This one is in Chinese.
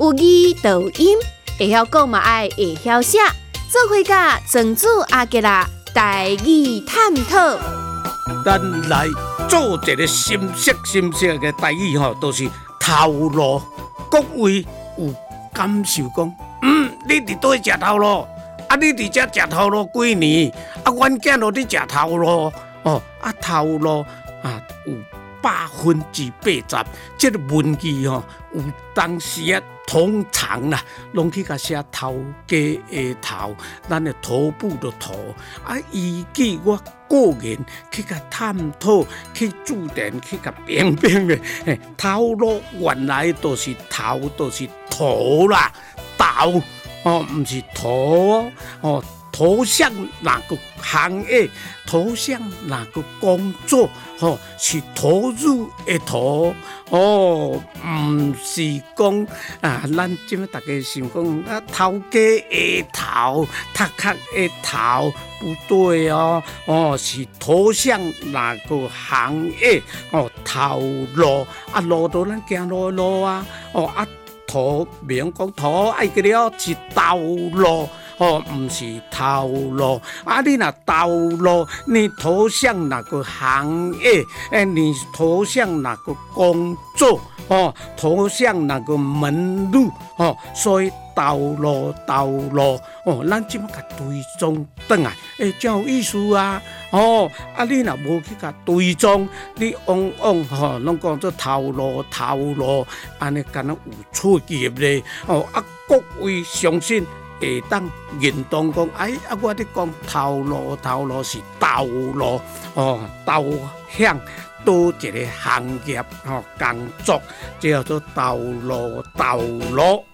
有字读音，会晓讲嘛爱会晓写，做伙甲庄主阿吉拉台语探讨。咱来做一个深色深色的台语吼，都是头路。各位有感受讲，嗯，你伫倒食头路？啊，你伫遮食头路几年？啊，阮囝都伫食头路哦，啊，头路啊有。百分之八十，这个文字吼，有当时啊，通常啦，拢去甲写头家的头，咱的头部的头，啊，依据我个人去甲探讨，去注定去甲变变的，头路原来都是头，都是头啦，头哦，毋是头哦。头像哪个行业？头像哪个工作？吼，是投入的投哦，毋是讲啊，咱即么大家想讲啊，头家的头，头壳的头，不对哦，哦，是头像哪个行业？哦，头路啊，路到咱行路路啊，哦啊，头免讲头爱个了是道路。哦，毋是套路，啊！你若套路，你投向哪个行业？诶，你投向哪个工作？哦，投向哪个门路？哦，所以套路套路，哦，咱即么甲追踪转来，诶，真有意思啊！哦，啊，你若无去甲追踪，你往往吼，拢讲做套路套路，安尼敢若有出入咧？哦，啊，各位相信。会当认同讲，哎，啊，我咧讲头路，头路是道路，哦，导向多一个行业，哦，工作叫做道路，道路。